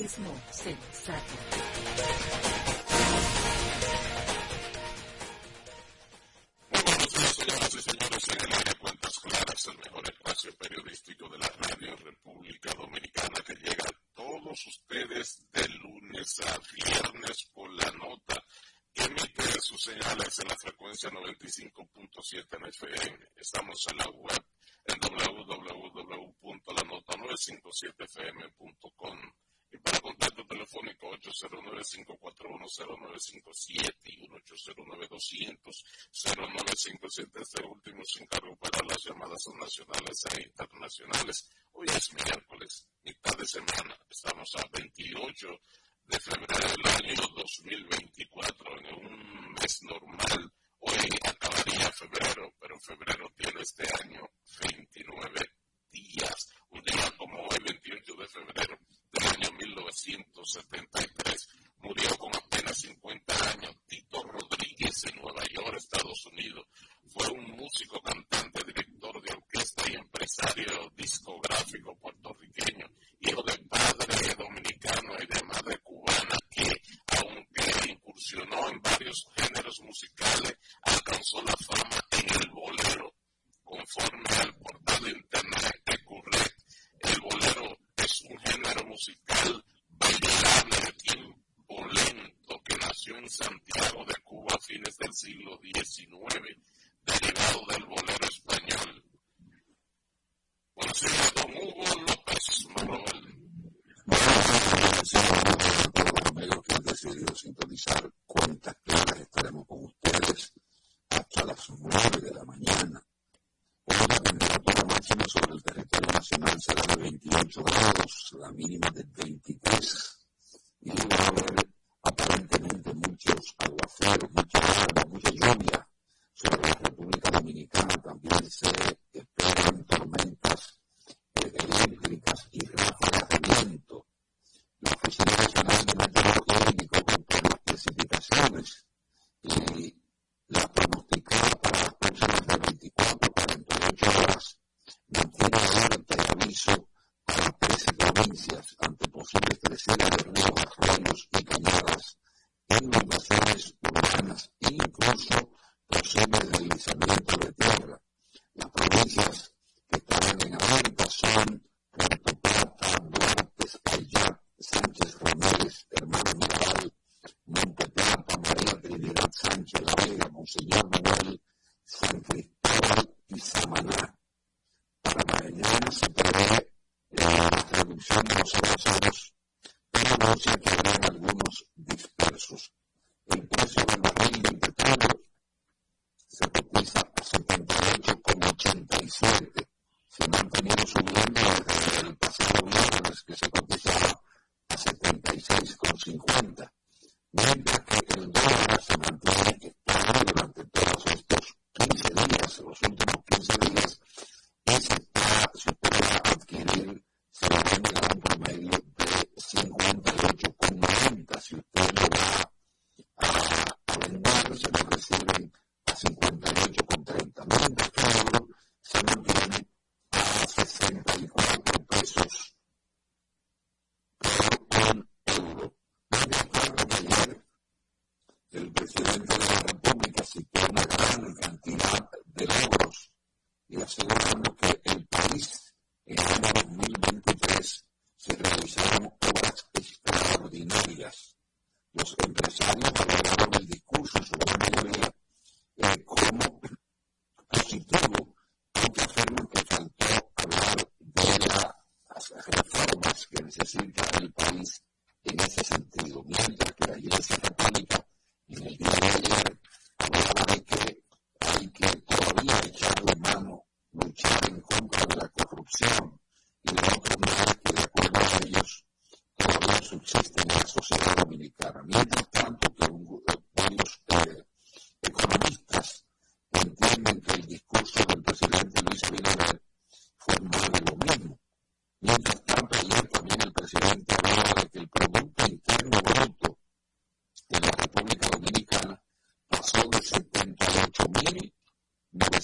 periodismo sensato. Señoras y señores, en el área Cuentas Claras, el mejor espacio periodístico de la radio República Dominicana que llega a todos ustedes de lunes a viernes por la nota. Emite sus señales en la frecuencia 95.7 en FM. Estamos en la web 0957 y 1809-200. 0957 es el último sin cargo para las llamadas nacionales e internacionales. Hoy es miércoles, mitad de semana. discográfico.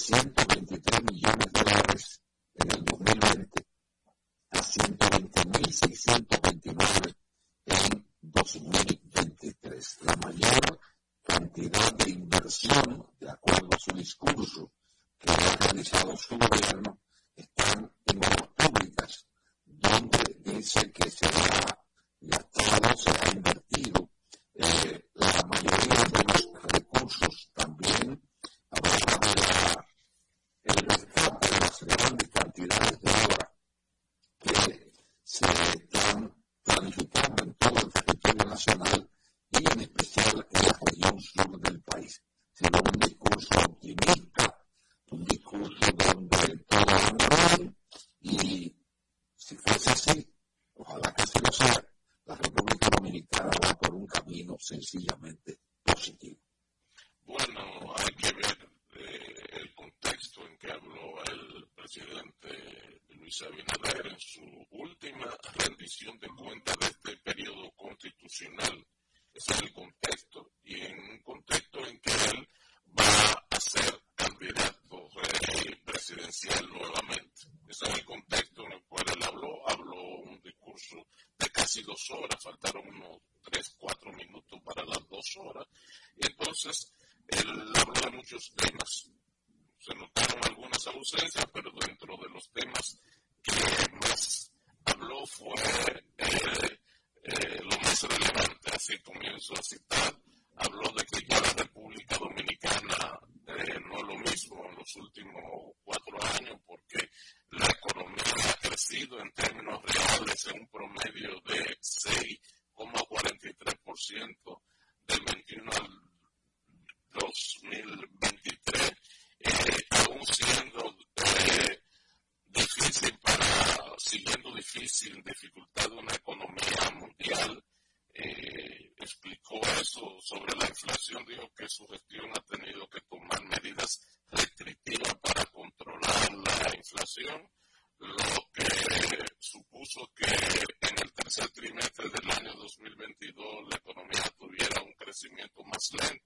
siento inflación, lo que supuso que en el tercer trimestre del año 2022 la economía tuviera un crecimiento más lento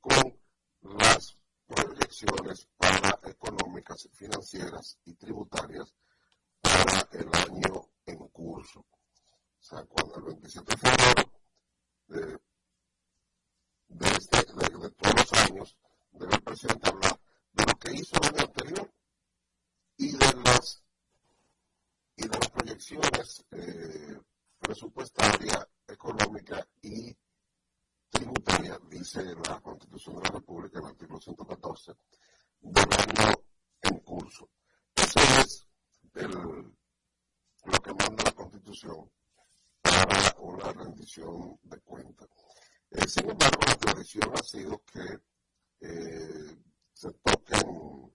con las proyecciones para económicas, financieras y tributarias para el año en curso. O sea, cuando el 27 de febrero de, de, este, de, de todos los años debe el presidente hablar de lo que hizo el año anterior y de las y de las proyecciones eh, presupuestaria, económica y dice la Constitución de la República, el artículo 114, del año en curso. Eso es el, lo que manda la Constitución para una rendición de cuentas. Eh, sin embargo, la tradición ha sido que eh, se toquen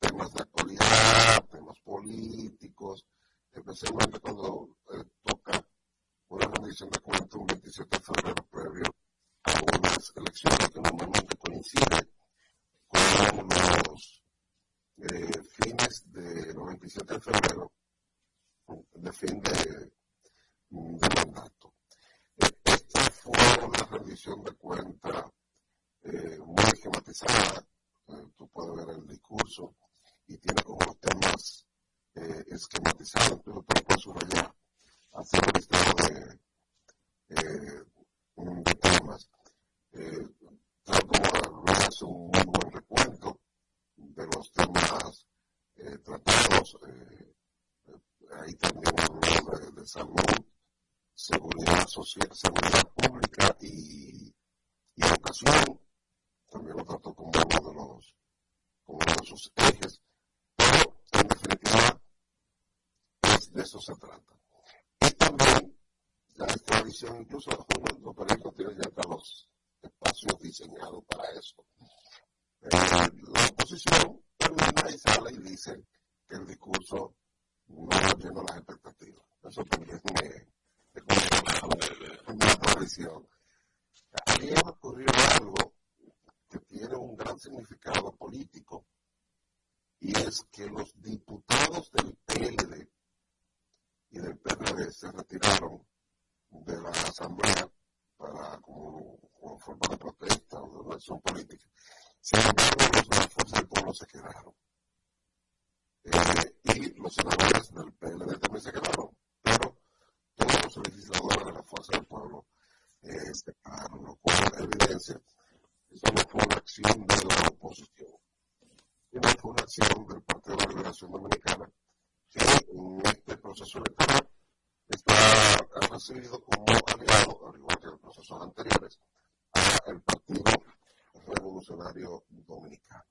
temas de actualidad, temas políticos, especialmente cuando eh, toca una rendición de cuentas un 27 de febrero previo a unas elecciones que normalmente coinciden con los eh, fines de los 27 de febrero de fin de, mandato. Esta fue una rendición de cuentas eh, muy esquematizada. Eh, tú puedes ver el discurso y tiene como los temas eh, esquematizados, pero tú puedes subrayar, hacer un listado de, eh, de temas. Eh, tal como hace un muy buen recuento de los temas eh, tratados. Eh, ahí también habló de, de salud, seguridad pública y, educación. También lo trató como uno de los, como uno de sus ejes. Pero, en definitiva, es de eso se trata. Y también, la extradición, incluso los periódicos tienen ya los espacios diseñados para eso. Eh, la oposición termina y sale y dice que el discurso no llena las expectativas. Eso también me, es como una tradición. Ayer ocurrió algo que tiene un gran significado político y es que los diputados del PLD y se retiraron de la asamblea para como, como forma de protesta o de una política. Sin embargo, los de la Fuerza del Pueblo se quedaron. Eh, y los senadores del PLD también se quedaron. Pero todos los legisladores de la Fuerza del Pueblo eh, se quedaron, lo cual evidencia eso no fue una acción de la oposición, sino fue una acción del Partido de la Liberación Dominicana que en este proceso electoral está, recibido como aliado, al igual que en procesos anteriores, al Partido Revolucionario Dominicano.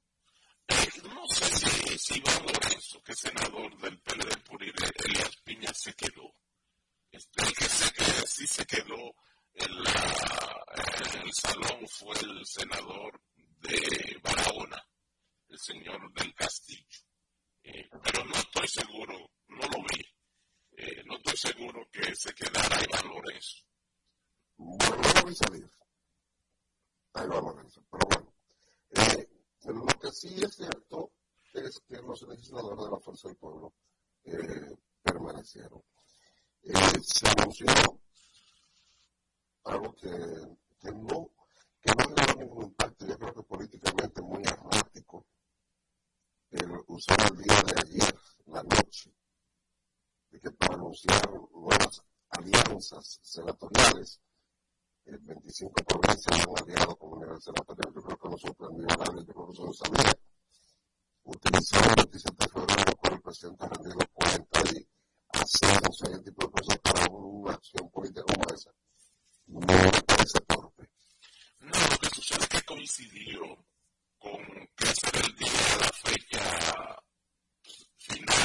no sé si, si valora eso, que senador del PLD Puride, Elías Piña, se quedó. Este, el que se quedó, sí se quedó en, la, el salón fue el senador de Barahona, el señor del Castillo. Eh, pero no estoy seguro, no lo vi, eh, no estoy seguro que se quedara y valore eso. Bueno, no lo vi salir. Hay valores, pero bueno. Eh, lo que sí es cierto es que los legisladores de la Fuerza del Pueblo eh, permanecieron. Eh, se anunció algo que, que no que no generó ningún impacto, yo creo que políticamente muy errático, el usar el día de ayer, la noche, de que pronunciar nuevas alianzas senatoriales. El 25 provincias han aliado con el senatorial. Yo creo que no sorprendió a nadie, yo creo que eso lo sabía. Utilizar el 27 de febrero con el presidente rendido cuenta y hacer o sea, ese tipo de cosas para una acción política como esa. No me parece torpe. No, lo que sucede es que coincidió con que ese era el día de la fecha final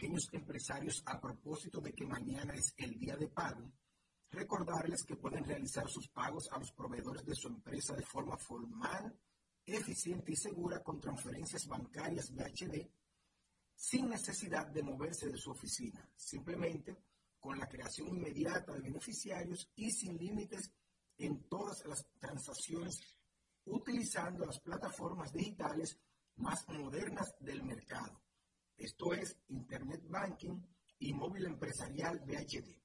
pequeños empresarios a propósito de que mañana es el día de pago, recordarles que pueden realizar sus pagos a los proveedores de su empresa de forma formal, eficiente y segura con transferencias bancarias BHD sin necesidad de moverse de su oficina, simplemente con la creación inmediata de beneficiarios y sin límites en todas las transacciones utilizando las plataformas digitales más modernas del mercado esto es Internet Banking y móvil empresarial BHD.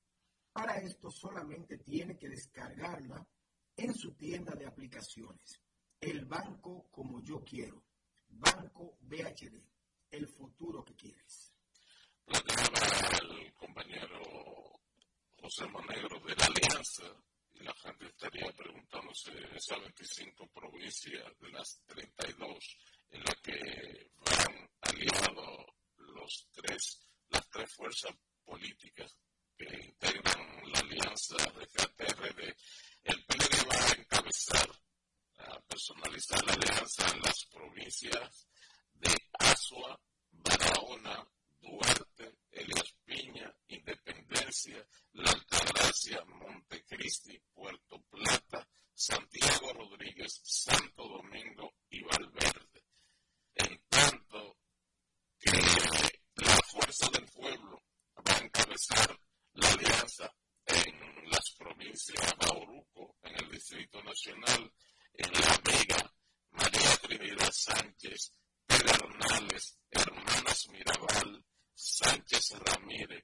Para esto solamente tiene que descargarla en su tienda de aplicaciones. El banco como yo quiero. Banco BHD. El futuro que quieres. el compañero José Monegro de la Alianza la gente estaría preguntándose esas 25 provincias de las 32 en las que van aliados los tres, las tres fuerzas políticas que integran la alianza de FATRD, el PLD va a encabezar, a personalizar la alianza en las provincias de Asua, Barahona, Duarte, Elias Piña, Independencia, La Altagracia, Montecristi, Puerto Plata, Santiago Rodríguez, Santo Domingo y Valverde. En tanto que del Pueblo va a encabezar la alianza en las provincias de Bauruco, en el Distrito Nacional, en La Vega, María Trinidad Sánchez, Pedernales, Hermanas Mirabal, Sánchez Ramírez.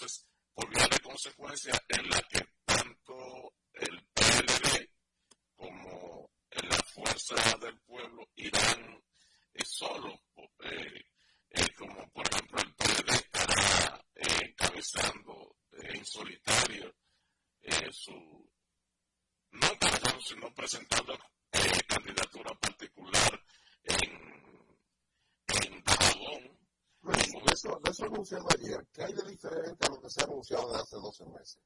Entonces, por vía de consecuencia, en la que tanto el PLD como la fuerza del pueblo irán eh, eh, eh, como por ejemplo el PLD estará encabezando en solitario su, no encabezando, sino presentando candidatura particular en, en Dajabón. eso, eso anunciado ayer, ¿qué hay de diferente que se ha anunciado desde hace 12 meses?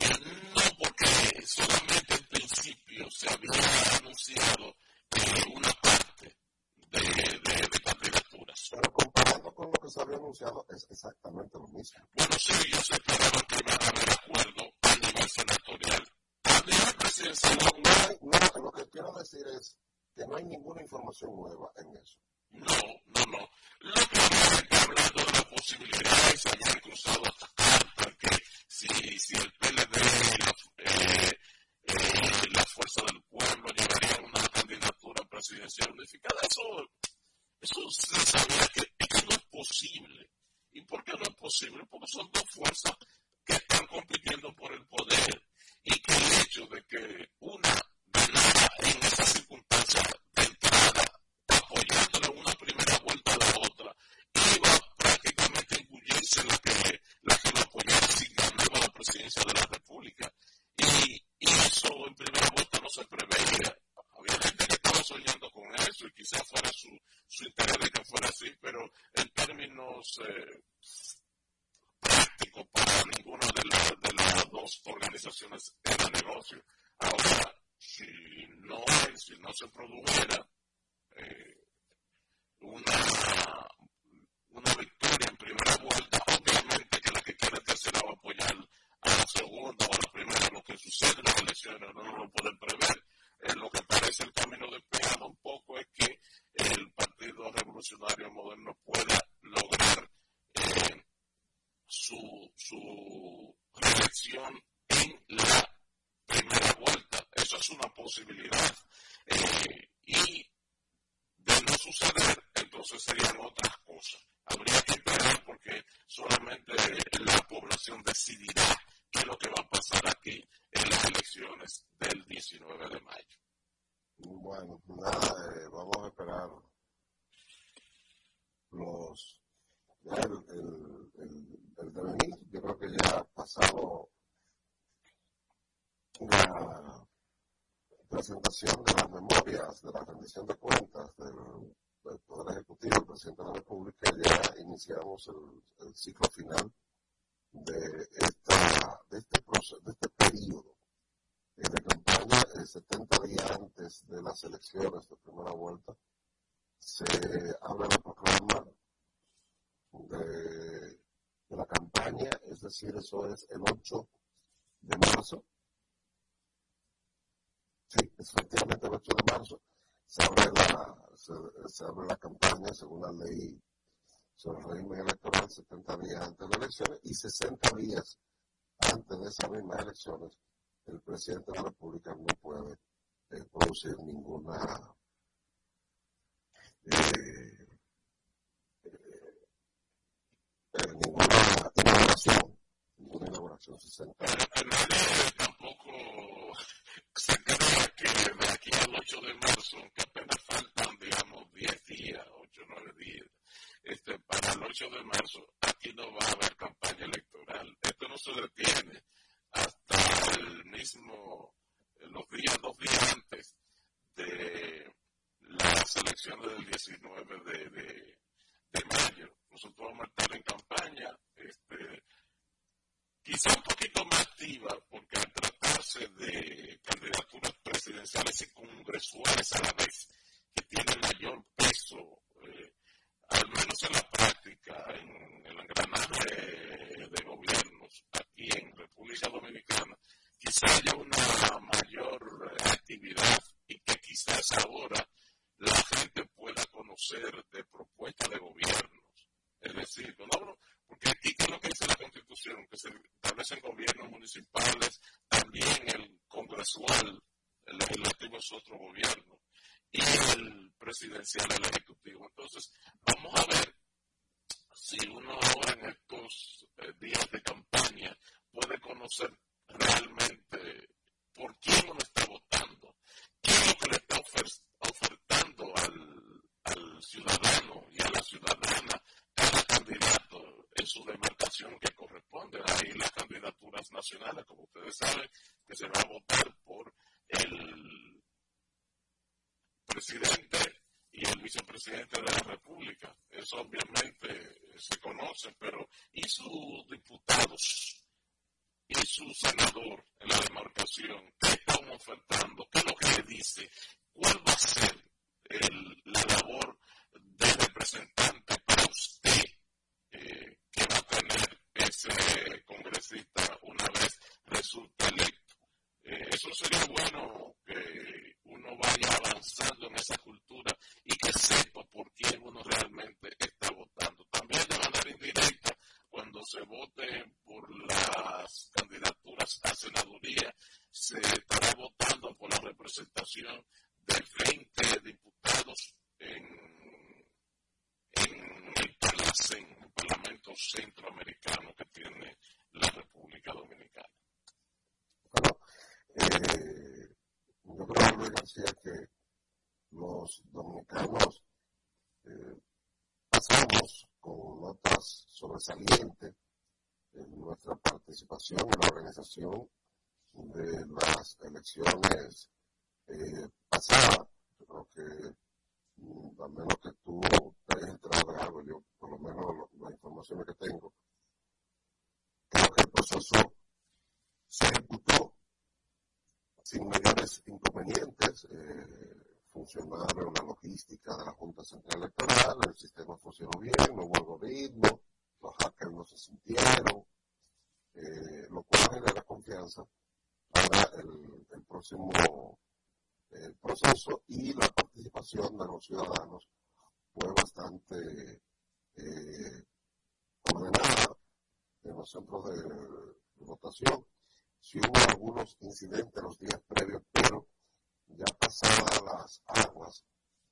No, porque solamente en principio se había anunciado eh, una parte de, de, de, candidaturas. Pero comparando con lo que se había anunciado, es exactamente lo mismo. Bueno, sí, yo se esperaba que iban a haber acuerdo a nivel senatorial. A nivel presidencial. No, no, lo que quiero decir es que no hay ninguna información nueva en eso. No, no, no. Lo que había que hablando de la posibilidad, se habían cruzado hasta cartas que si, si el PLD la, eh, eh, la fuerza del pueblo llevaría una candidatura presidencial unificada. Eso, eso se sabía que, que no es posible. ¿Y por qué no es posible? Porque son dos fuerzas que están compitiendo por el poder y que el hecho de que una ganara en esa circunstancia se preveía. Había gente que estaba soñando con eso y quizás fuera su, su interés de que fuera así, pero en términos eh, prácticos para ninguna de, la, de las dos organizaciones era negocio. Ahora, si no si no se produjera eh, una, una victoria en primera vuelta, obviamente que la que quiere tercera va a apoyar a la segunda o a la primera. Lo que sucede en las elecciones no lo pueden prever. Eh, lo que parece el camino despejado un poco es que el Partido Revolucionario Moderno pueda lograr eh, su, su reelección en la primera vuelta. Eso es una posibilidad. Eh, y de no suceder, entonces serían otras cosas. Habría que esperar porque solamente la población decidirá qué es lo que va a pasar aquí en las elecciones del 19 de mayo. Bueno, nada, eh, vamos a esperar los el, el, el, el devenir. Yo creo que ya ha pasado la presentación de las memorias, de la rendición de cuentas del, del Poder Ejecutivo, el presidente de la República, ya iniciamos el, el ciclo final de, esta, de, este proceso, de este periodo de campaña, el 70 días antes de las elecciones de primera vuelta, se habla la proclama de, de la campaña, es decir, eso es el 8 de marzo, Sí, efectivamente el 8 de marzo se abre la, se, abre la campaña según la ley sobre el régimen electoral 70 días antes de las elecciones y 60 días antes de esas mismas elecciones el presidente de la República no puede eh, producir ninguna eh, eh, ninguna inauguración ninguna inauguración 60 días tampoco quizá un poquito más activa, porque al de candidaturas presidenciales y congresuales a la vez, que tienen mayor peso, eh, al menos en la práctica, en el engranaje de gobiernos aquí en República Dominicana, quizá haya una mayor actividad y que quizás ahora la gente pueda conocer de propuestas de gobiernos. Es decir, no, porque aquí, ¿qué es lo que dice la Constitución? Que se establecen gobiernos municipales, también el congresual, el legislativo es otro gobierno, y el presidencial, el ejecutivo. Entonces, vamos a ver si uno ahora en estos eh, días de campaña puede conocer realmente por quién uno está votando, qué es lo que le está ofertando al, ciudadano y a la ciudadana cada candidato en su demarcación que corresponde. Ahí las candidaturas nacionales, como ustedes saben, que se va a votar por el presidente y el vicepresidente de la República. Eso obviamente se conoce, pero ¿y sus diputados? y su senador en la demarcación, qué están ofertando, qué es lo que le dice, cuál va a ser la labor de representante para usted eh, que va a tener ese congresista una vez resulte electo. Eh, eso sería bueno que uno vaya avanzando en esa cultura y que sepa por quién uno realmente está votando. También de manera indirecta, cuando se vote por las candidaturas a senaduría, se estará votando por la representación de 20 diputados en, en el, Parlamento Centroamericano que tiene la República Dominicana. Bueno, eh, yo creo, Luis García, que los dominicanos eh, pasamos con notas sobresalientes en nuestra participación la organización de las elecciones eh, pasadas. Yo creo que, mm, al menos que tú te hayas enterado de algo, yo por lo menos las informaciones que tengo, creo que el proceso se ejecutó sin mayores inconvenientes. Eh, funcionaron la logística de la Junta Central Electoral, el sistema funcionó bien, no hubo algoritmo, los hackers no se sintieron, eh, lo cual genera confianza para el, el próximo el proceso y la participación de los ciudadanos fue bastante eh, ordenada en los centros de, votación. Si hubo algunos incidentes los días previos, pero ya pasadas las aguas,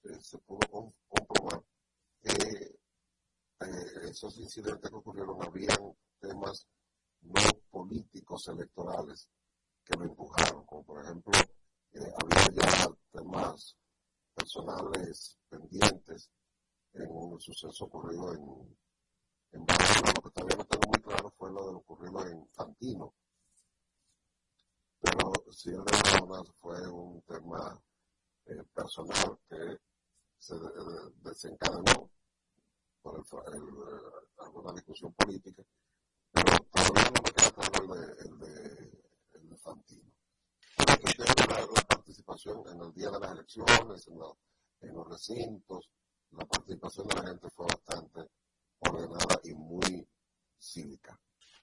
eh, se pudo comprobar que eh, esos incidentes que ocurrieron habían temas no políticos electorales que lo empujaron, como por ejemplo había ya temas personales pendientes en un suceso ocurrido en, en Barcelona. Lo que todavía no tengo muy claro fue lo de lo ocurrido en Fantino. Pero si el de Barcelona fue un tema eh, personal que se desencadenó por el, alguna discusión política, pero todavía no me queda claro el de, el de, el de Fantino la, la, participación en el día de las elecciones, en, en los recintos, la participación de la gente fue bastante ordenada y muy cívica.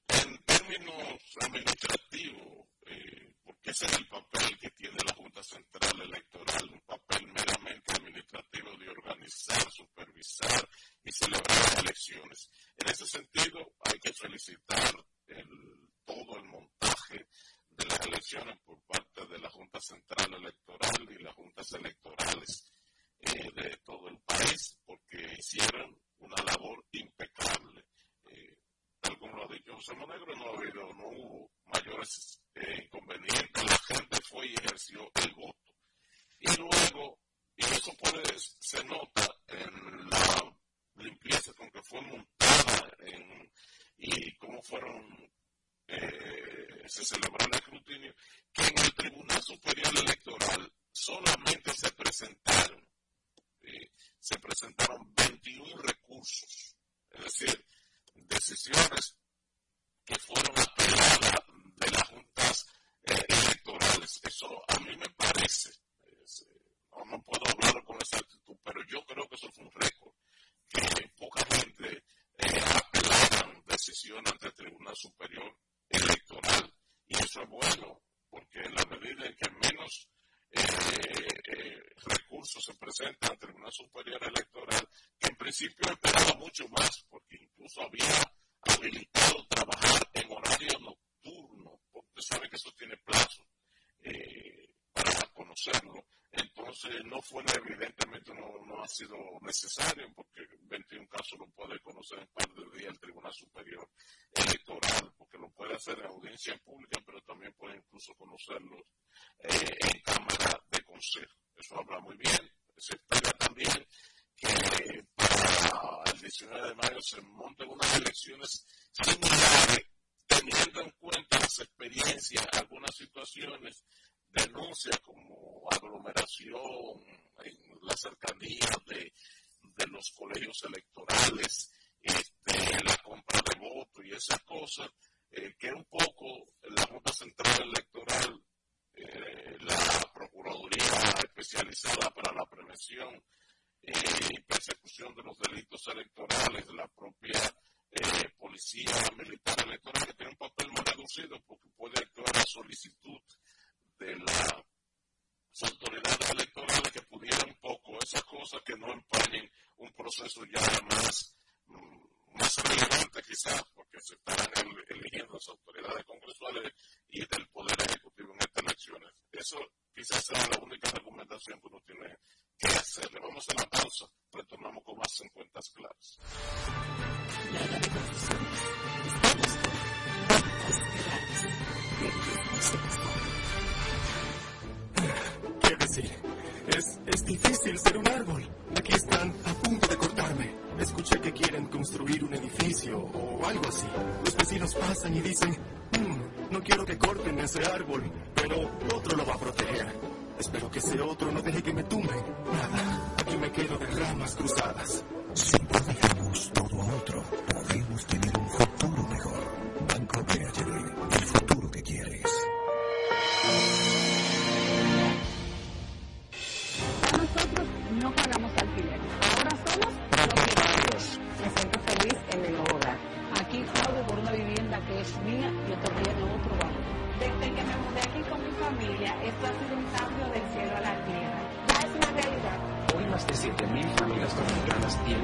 En términos administrativos, eh, porque ese es el papel que tiene la Junta Central Electoral, un papel meramente administrativo de organizar, supervisar y celebrar las elecciones. En ese sentido, hay que felicitar el, todo el montaje de las elecciones electoral. Y eso es bueno, porque en la medida en que menos eh, eh, recursos se presentan ante el Tribunal Superior Electoral, que en principio esperaba mucho más, porque incluso había habilitado trabajar en horario nocturno, porque usted sabe que eso tiene plazo eh, para conocerlo. Entonces no fue evidentemente no, no ha sido necesario, porque 21 casos lo puede conocer en par de días el Tribunal Superior Electoral hacer en audiencia pública, pero también puede incluso conocerlos eh, en cámara de consejo. Eso habla muy bien policía militar.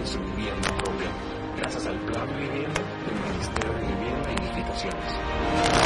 de su vivienda propia, gracias al Plan Vivienda del Ministerio de Vivienda e y Edificaciones.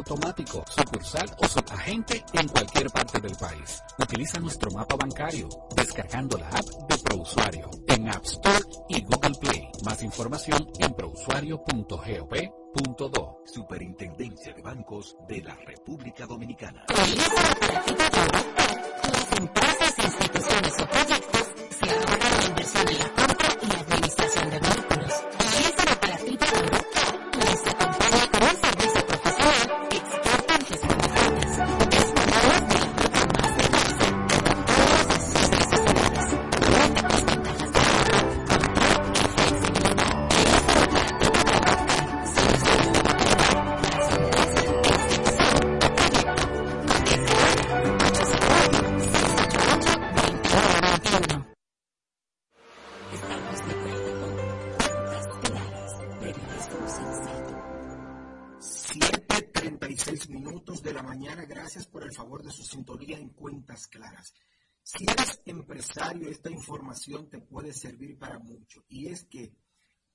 automático, sucursal o subagente en cualquier parte del país. Utiliza nuestro mapa bancario descargando la app de ProUsuario en App Store y Google Play. Más información en prousuario.gov.do. Superintendencia de Bancos de la República Dominicana. Las empresas, instituciones o proyectos se ahorran la inversión en la información te puede servir para mucho y es que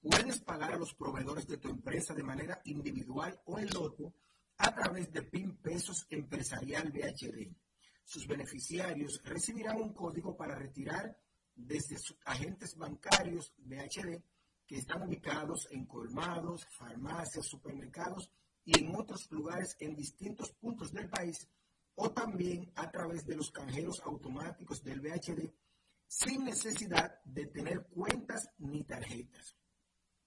puedes pagar a los proveedores de tu empresa de manera individual o en loto a través de PIN Pesos Empresarial BHD. Sus beneficiarios recibirán un código para retirar desde sus agentes bancarios BHD que están ubicados en colmados, farmacias, supermercados y en otros lugares en distintos puntos del país o también a través de los canjeros automáticos del BHD sin necesidad de tener cuentas ni tarjetas,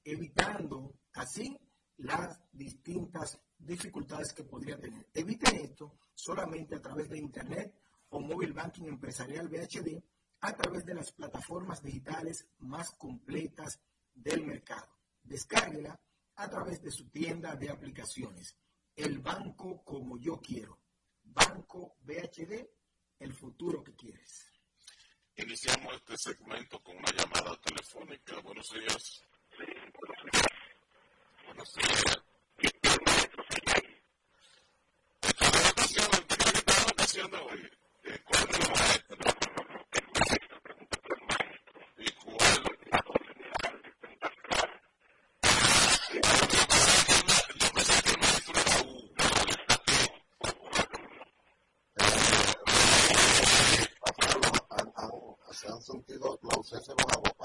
evitando así las distintas dificultades que podría tener. Eviten esto solamente a través de Internet o móvil banking empresarial BHD a través de las plataformas digitales más completas del mercado. Descárguela a través de su tienda de aplicaciones. El banco como yo quiero. Banco BHD, el futuro que quieres. Iniciamos este segmento con una llamada telefónica. Buenos días. Buenos días. ¿Qué ocasión de hoy? ¿Cuál es han sentido la ausencia de los abogados. De los abogados.